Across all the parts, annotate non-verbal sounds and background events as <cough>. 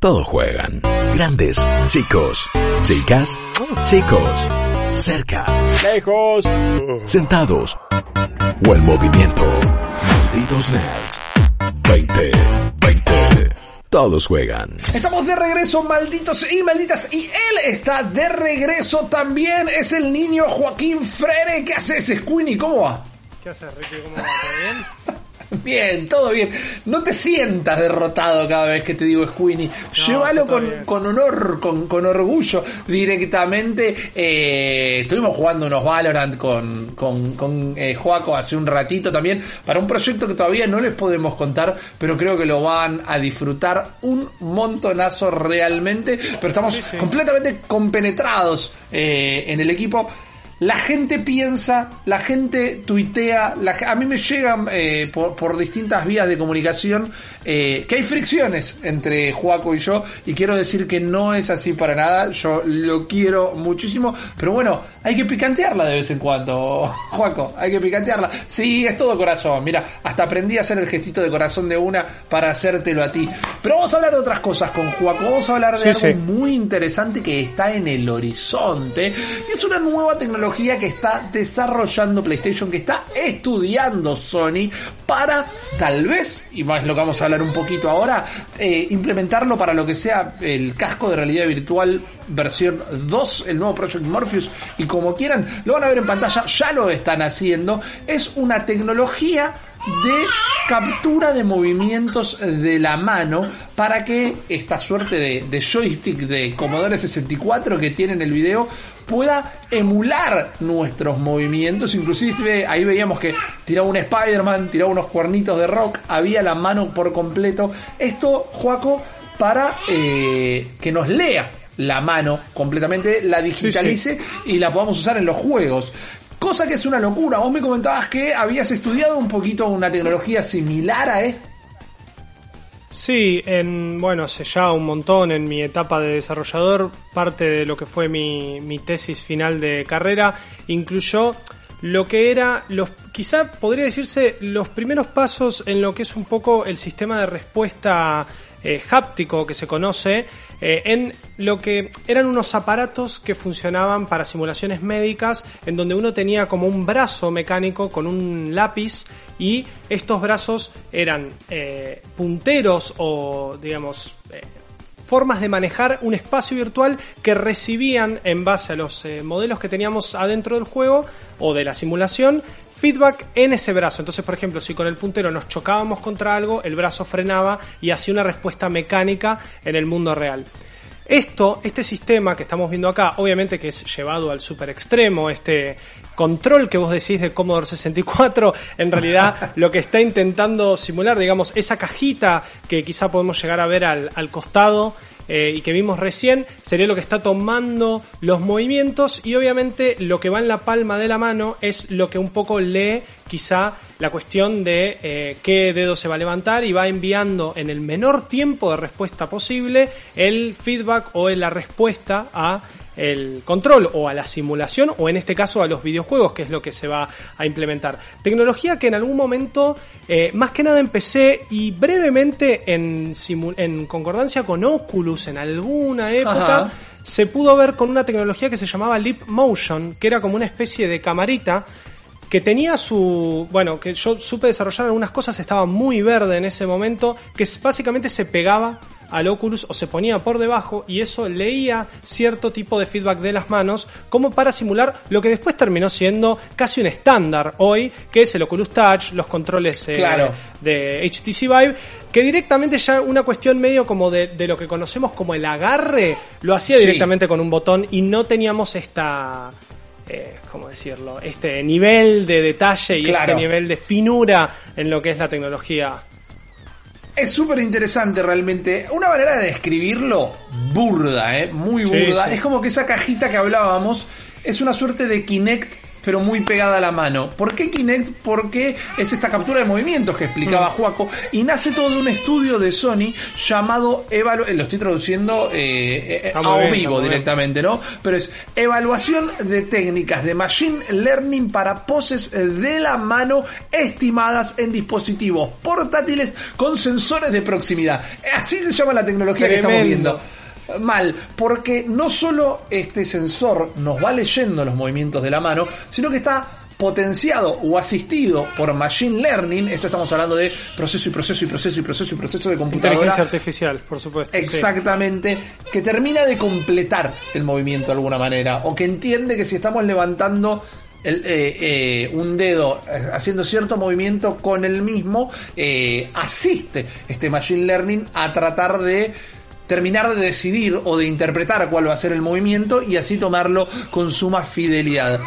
Todos juegan. Grandes, chicos, chicas, chicos, cerca, Lejos. sentados o en movimiento. Malditos nerds. 20, 20. Todos juegan. Estamos de regreso, malditos y malditas. Y él está de regreso también. Es el niño Joaquín Frere. ¿Qué haces, Squeenie? ¿Cómo va? ¿Qué haces, Ricky? ¿Cómo va? ¿Todo bien? <laughs> Bien, todo bien. No te sientas derrotado cada vez que te digo Squeenie. Llévalo con, con honor, con, con orgullo directamente. Eh, estuvimos jugando unos Valorant con, con, con eh, Joaco hace un ratito también para un proyecto que todavía no les podemos contar, pero creo que lo van a disfrutar un montonazo realmente. Pero estamos Sí, sí. completamente compenetrados eh, en el equipo. La gente piensa, la gente tuitea, la a mí me llegan eh, por, por distintas vías de comunicación eh, que hay fricciones entre Juaco y yo y quiero decir que no es así para nada, yo lo quiero muchísimo, pero bueno, hay que picantearla de vez en cuando, <laughs> Juaco, hay que picantearla. Sí, es todo corazón, mira, hasta aprendí a hacer el gestito de corazón de una para hacértelo a ti. Pero vamos a hablar de otras cosas con Juaco, vamos a hablar de Sí, algo sí. muy interesante que está en el horizonte. Y es una nueva tecnología que está desarrollando PlayStation, que está estudiando Sony para tal vez, y más lo que vamos a hablar un poquito ahora, eh, implementarlo para lo que sea el casco de realidad virtual versión 2, el nuevo Project Morpheus, y como quieran, lo van a ver en pantalla, ya lo están haciendo. Es una tecnología de captura de movimientos de la mano para que esta suerte de, de joystick de Commodore 64 que tiene en el video pueda emular nuestros movimientos. Inclusive ahí veíamos que tiraba un Spider-Man, tiraba unos cuernitos de rock, había la mano por completo. Esto, Joaco, para eh, que nos lea la mano completamente, la digitalice y la podamos usar en los juegos. Cosa que es una locura. Vos me comentabas que habías estudiado un poquito una tecnología similar a esta. Sí, en, bueno, hace ya un montón en mi etapa de desarrollador, parte de lo que fue mi, mi tesis final de carrera incluyó lo que era los quizá podría decirse los primeros pasos en lo que es un poco el sistema de respuesta eh, háptico que se conoce eh, en lo que eran unos aparatos que funcionaban para simulaciones médicas en donde uno tenía como un brazo mecánico con un lápiz y estos brazos eran eh, punteros o digamos eh, formas de manejar un espacio virtual que recibían en base a los modelos que teníamos adentro del juego o de la simulación feedback en ese brazo. Entonces, por ejemplo, si con el puntero nos chocábamos contra algo, el brazo frenaba y hacía una respuesta mecánica en el mundo real. Esto, este sistema que estamos viendo acá, obviamente que es llevado al super extremo, este control que vos decís de Commodore 64, en realidad <laughs> lo que está intentando simular, digamos, esa cajita que quizá podemos llegar a ver al, al costado eh, y que vimos recién, sería lo que está tomando los movimientos y obviamente lo que va en la palma de la mano es lo que un poco lee quizá la cuestión de eh, qué dedo se va a levantar y va enviando en el menor tiempo de respuesta posible el feedback o la respuesta a el control o a la simulación o en este caso a los videojuegos que es lo que se va a implementar tecnología que en algún momento eh, más que nada empecé y brevemente en, en concordancia con Oculus en alguna época Ajá. se pudo ver con una tecnología que se llamaba Leap Motion que era como una especie de camarita que tenía su, bueno, que yo supe desarrollar algunas cosas, estaba muy verde en ese momento, que básicamente se pegaba al Oculus o se ponía por debajo y eso leía cierto tipo de feedback de las manos como para simular lo que después terminó siendo casi un estándar hoy, que es el Oculus Touch, los controles eh, Claro. de HTC Vive, que directamente ya una cuestión medio como de, de lo que conocemos como el agarre, lo hacía Sí. directamente con un botón y no teníamos esta eh, ¿cómo decirlo? Este nivel de detalle y Claro. este nivel de finura en lo que es la tecnología. Es súper interesante realmente. Una manera de describirlo burda, ¿eh? muy Sí, burda. sí. Es como que esa cajita que hablábamos es una suerte de Kinect, pero muy pegada a la mano. ¿Por qué Kinect? Porque es esta captura de movimientos que explicaba Juaco y nace todo de un estudio de Sony llamado Evalu eh, lo estoy traduciendo eh, eh, a vivo directamente, ¿no? Pero es evaluación de técnicas de machine learning para poses de la mano estimadas en dispositivos portátiles con sensores de proximidad. Así se llama la tecnología que estamos viendo mal, porque no solo este sensor nos va leyendo los movimientos de la mano, sino que está potenciado o asistido por machine learning, esto estamos hablando de proceso y proceso y proceso y proceso y proceso de computadora. Inteligencia artificial, por supuesto. Exactamente, que termina de completar el movimiento de alguna manera, o que entiende que si estamos levantando el, eh, eh, un dedo eh, haciendo cierto movimiento con el mismo, asiste este machine learning a tratar de terminar de decidir o de interpretar cuál va a ser el movimiento y así tomarlo con suma fidelidad.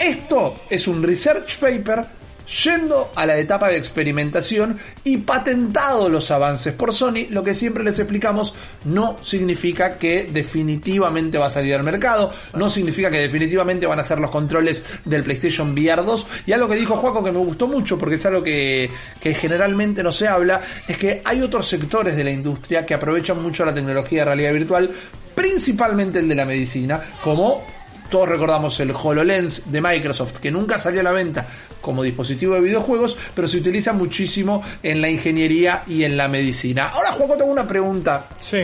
Esto es un research paper yendo a la etapa de experimentación y patentado los avances por Sony, lo que siempre les explicamos no significa que definitivamente va a salir al mercado, no significa que definitivamente van a ser los controles del PlayStation VR 2. Y algo que dijo Juaco que me gustó mucho porque es algo que, que generalmente no se habla, es que hay otros sectores de la industria que aprovechan mucho la tecnología de realidad virtual, principalmente el de la medicina, como todos recordamos el HoloLens de Microsoft, que nunca salió a la venta como dispositivo de videojuegos, pero se utiliza muchísimo en la ingeniería y en la medicina. Ahora, Juego, tengo una pregunta. Sí.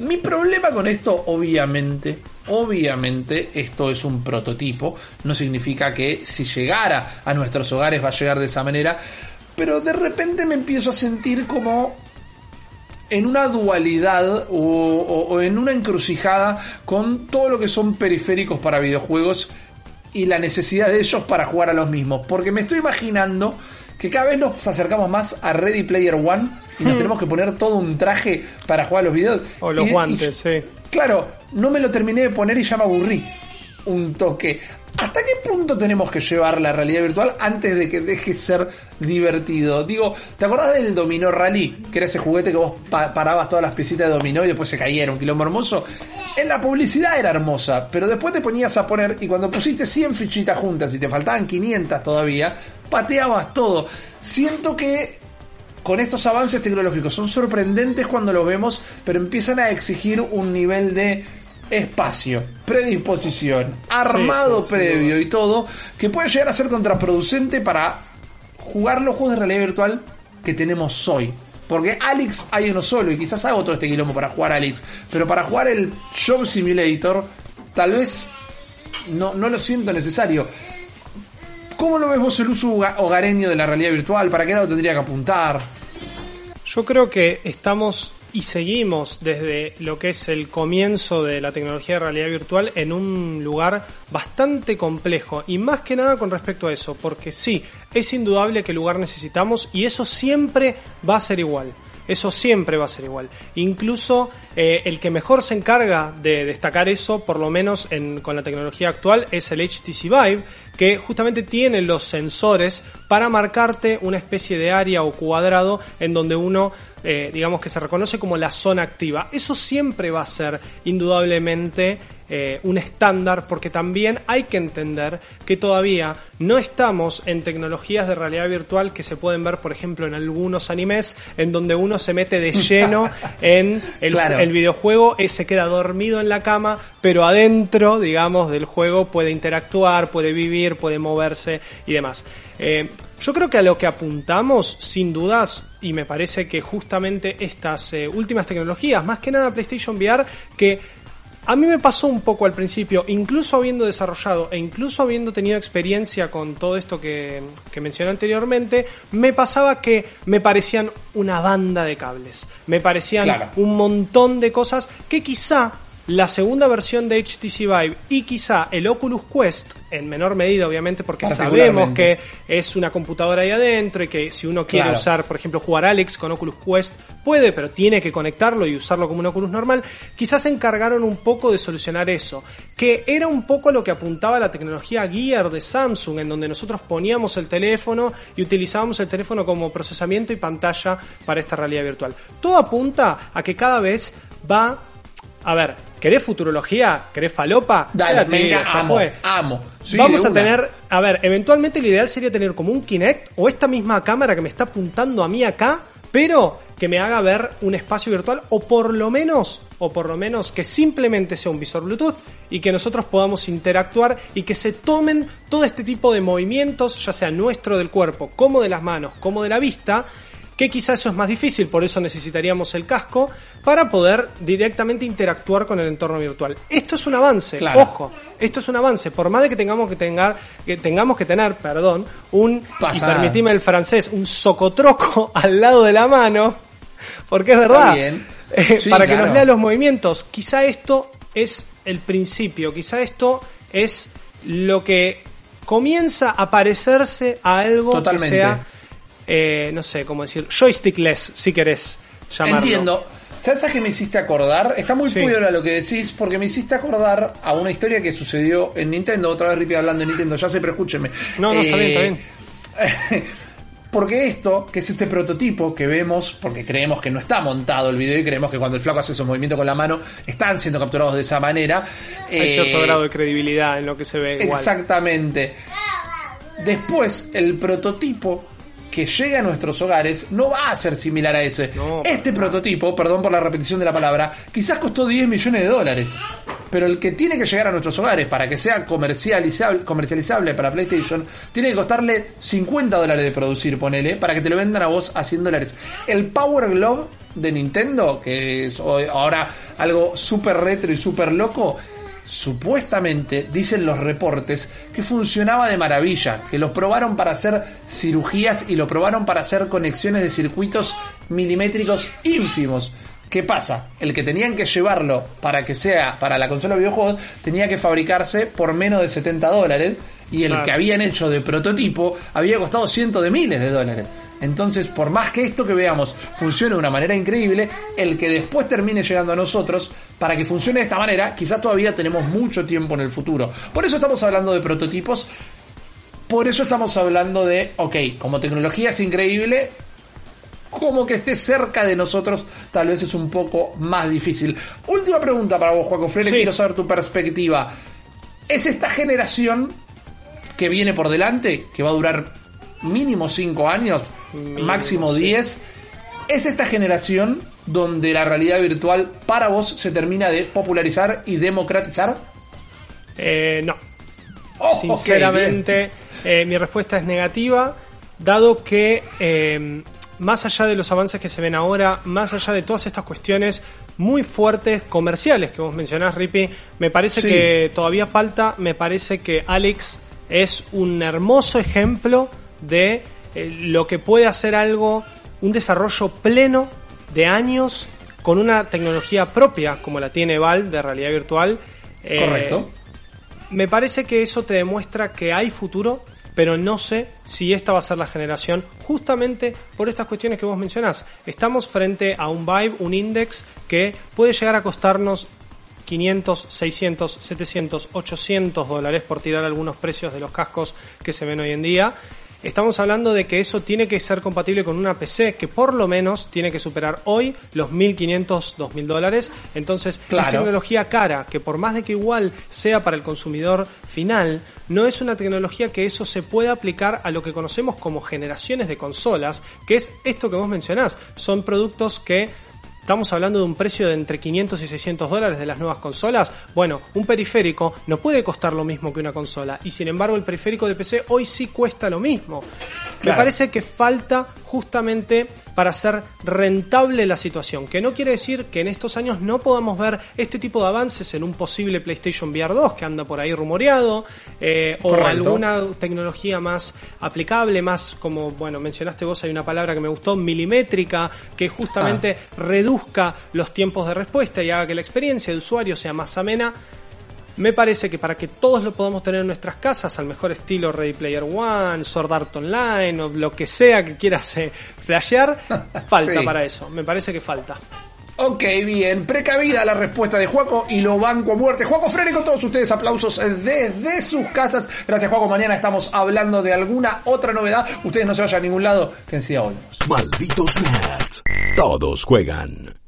Mi problema con esto, obviamente, obviamente, esto es un prototipo. No significa que si llegara a nuestros hogares va a llegar de esa manera. Pero de repente me empiezo a sentir como en una dualidad o, en una encrucijada con todo lo que son periféricos para videojuegos y la necesidad de ellos para jugar a los mismos. Porque me estoy imaginando que cada vez nos acercamos más a Ready Player One y nos hmm. tenemos que poner todo un traje para jugar a los videos. O los guantes, sí. Claro, no me lo terminé de poner y ya me aburrí. Un toque. ¿Hasta qué punto tenemos que llevar la realidad virtual antes de que deje ser divertido? Digo, ¿te acordás del Dominó Rally? Que era ese juguete que vos parabas todas las piecitas de dominó y después se cayeron, un quilombo hermoso. En la publicidad era hermosa, pero después te ponías a poner y cuando pusiste 100 fichitas juntas y te faltaban 500 todavía, pateabas todo. Siento que con estos avances tecnológicos son sorprendentes cuando los vemos, pero empiezan a exigir un nivel de espacio, predisposición, armado previo y todo, que puede llegar a ser contraproducente para jugar los juegos de realidad virtual que tenemos hoy. Porque Alex hay uno solo y quizás hago todo este quilombo para jugar Alex, pero para jugar el Job Simulator tal vez no, no lo siento necesario. ¿Cómo lo vemos el uso hogareño de la realidad virtual? ¿Para qué lado tendría que apuntar? Yo creo que estamos y seguimos desde lo que es el comienzo de la tecnología de realidad virtual en un lugar bastante complejo y más que nada con respecto a eso, porque sí, es indudable que lugar necesitamos y eso siempre va a ser igual. Eso siempre va a ser igual. Incluso eh, el que mejor se encarga de destacar eso, por lo menos con la tecnología actual, es el HTC Vive, que justamente tiene los sensores para marcarte una especie de área o cuadrado en donde uno eh, digamos que se reconoce como la zona activa. Eso siempre va a ser indudablemente eh, un estándar porque también hay que entender que todavía no estamos en tecnologías de realidad virtual que se pueden ver, por ejemplo, en algunos animes en donde uno se mete de lleno <laughs> en el, videojuego, y se queda dormido en la cama, pero adentro, digamos, del juego puede interactuar, puede vivir, puede moverse y demás. Eh, yo creo que a lo que apuntamos, sin dudas, y me parece que justamente estas eh, últimas tecnologías, más que nada PlayStation VR, que a mí me pasó un poco al principio, incluso habiendo desarrollado e incluso habiendo tenido experiencia con todo esto que, que, mencioné anteriormente, me pasaba que me parecían una banda de cables. Me parecían un montón de cosas que quizá la segunda versión de HTC Vive y quizá el Oculus Quest, en menor medida obviamente porque sabemos que es una computadora ahí adentro y que si uno quiere usar, por ejemplo, jugar Alex con Oculus Quest, puede, pero tiene que conectarlo y usarlo como un Oculus normal, quizás se encargaron un poco de solucionar eso, que era un poco lo que apuntaba la tecnología Gear de Samsung, en donde nosotros poníamos el teléfono y utilizábamos el teléfono como procesamiento y pantalla para esta realidad virtual. Todo apunta a que cada vez va, a ver, ¿Querés futurología? ¿Querés falopa? Dale, venga, amo, amo. Sí, Vamos a tener, a ver, eventualmente lo ideal sería tener como un Kinect o esta misma cámara que me está apuntando a mí acá, pero que me haga ver un espacio virtual o por lo menos, o por lo menos que simplemente sea un visor Bluetooth y que nosotros podamos interactuar y que se tomen todo este tipo de movimientos, ya sea nuestro del cuerpo, como de las manos, como de la vista, que quizás eso es más difícil, por eso necesitaríamos el casco para poder directamente interactuar con el entorno virtual. Esto es un avance, Claro. ojo, esto es un avance, por más de que tengamos que tengar, que tengamos que tener, perdón, un y permitime el francés, un socotroco <laughs> al lado de la mano, porque es verdad, eh, Sí, para que nos lea los movimientos. Quizá esto es el principio, quizá esto es lo que comienza a parecerse a algo Totalmente. que sea, eh, no sé, cómo decir, joystickless, si querés llamarlo. Entiendo. ¿Sabes a qué me hiciste acordar? Está muy Sí. piola lo que decís, porque me hiciste acordar a una historia que sucedió en Nintendo. Otra vez Rippy hablando de Nintendo, ya sé, pero escúcheme. No, no, está bien, está bien. <laughs> Porque esto, que es este prototipo que vemos, porque creemos que no está montado el video y creemos que cuando el flaco hace esos movimientos con la mano están siendo capturados de esa manera. Hay eh, cierto grado de credibilidad en lo que se ve igual. Exactamente. Después, el prototipo que llega a nuestros hogares no va a ser similar a ese. No, este prototipo, perdón por la repetición de la palabra, quizás costó 10 millones de dólares. Pero el que tiene que llegar a nuestros hogares para que sea comercializable, comercializable para PlayStation, tiene que costarle 50 dólares de producir, ponele, para que te lo vendan a vos a 100 dólares. El Power Glove de Nintendo, que es hoy- ahora algo súper retro y súper loco, supuestamente, dicen los reportes, que funcionaba de maravilla, que los probaron para hacer cirugías y lo probaron para hacer conexiones de circuitos milimétricos ínfimos. ¿Qué pasa? El que tenían que llevarlo para que sea para la consola de videojuegos tenía que fabricarse por menos de 70 dólares y el Claro. que habían hecho de prototipo había costado cientos de miles de dólares. Entonces, por más que esto que veamos funcione de una manera increíble, el que después termine llegando a nosotros, para que funcione de esta manera, quizás todavía tenemos mucho tiempo en el futuro. Por eso estamos hablando de prototipos, por eso estamos hablando de, ok, como tecnología es increíble, como que esté cerca de nosotros, tal vez es un poco más difícil. Última pregunta para vos, Juaco Freire, Sí. quiero saber tu perspectiva. ¿Es esta generación que viene por delante, que va a durar mínimo 5 años, Mínimo, máximo sí. 10? ¿Es esta generación donde la realidad virtual para vos se termina de popularizar y democratizar? Eh, no. Oh, Sinceramente, eh, mi respuesta es negativa, dado que eh, más allá de los avances que se ven ahora, más allá de todas estas cuestiones muy fuertes comerciales que vos mencionás, Rippy, me parece Sí. que todavía falta, me parece que Alex es un hermoso ejemplo de eh, lo que puede hacer algo, un desarrollo pleno de años con una tecnología propia como la tiene Valve de realidad virtual. Eh, Correcto. me parece que eso te demuestra que hay futuro, pero no sé si esta va a ser la generación, justamente por estas cuestiones que vos mencionás. Estamos frente a un Vive, un index que puede llegar a costarnos 500, 600, 700, 800 dólares por tirar algunos precios de los cascos que se ven hoy en día. Estamos hablando de que eso tiene que ser compatible con una PC que por lo menos tiene que superar hoy los 1.500, 2.000 dólares. Entonces, Claro. es tecnología cara, que por más de que igual sea para el consumidor final, no es una tecnología que eso se pueda aplicar a lo que conocemos como generaciones de consolas, que es esto que vos mencionás. Son productos que Estamos hablando de un precio de entre 500 y 600 dólares de las nuevas consolas. Bueno, un periférico no puede costar lo mismo que una consola. Y sin embargo, el periférico de PC hoy sí cuesta lo mismo. Me parece que falta justamente para hacer rentable la situación. Que no quiere decir que en estos años no podamos ver este tipo de avances en un posible PlayStation VR 2 que anda por ahí rumoreado. eh, o alguna tecnología más aplicable, más como, bueno, mencionaste vos, hay una palabra que me gustó, milimétrica, que justamente Ah. reduzca los tiempos de respuesta y haga que la experiencia de usuario sea más amena. Me parece que para que todos lo podamos tener en nuestras casas, al mejor estilo Ready Player One, Sword Art Online o lo que sea que quieras eh, flashear, <laughs> falta Sí. para eso. Me parece que falta. Ok, bien, precavida la respuesta de Juaco y lo banco a muerte. Juaco Freire con todos ustedes, aplausos desde sus casas. Gracias Juaco, mañana estamos hablando de alguna otra novedad. Ustedes no se vayan a ningún lado, que enseguida volvemos. Malditos nerds. Todos juegan.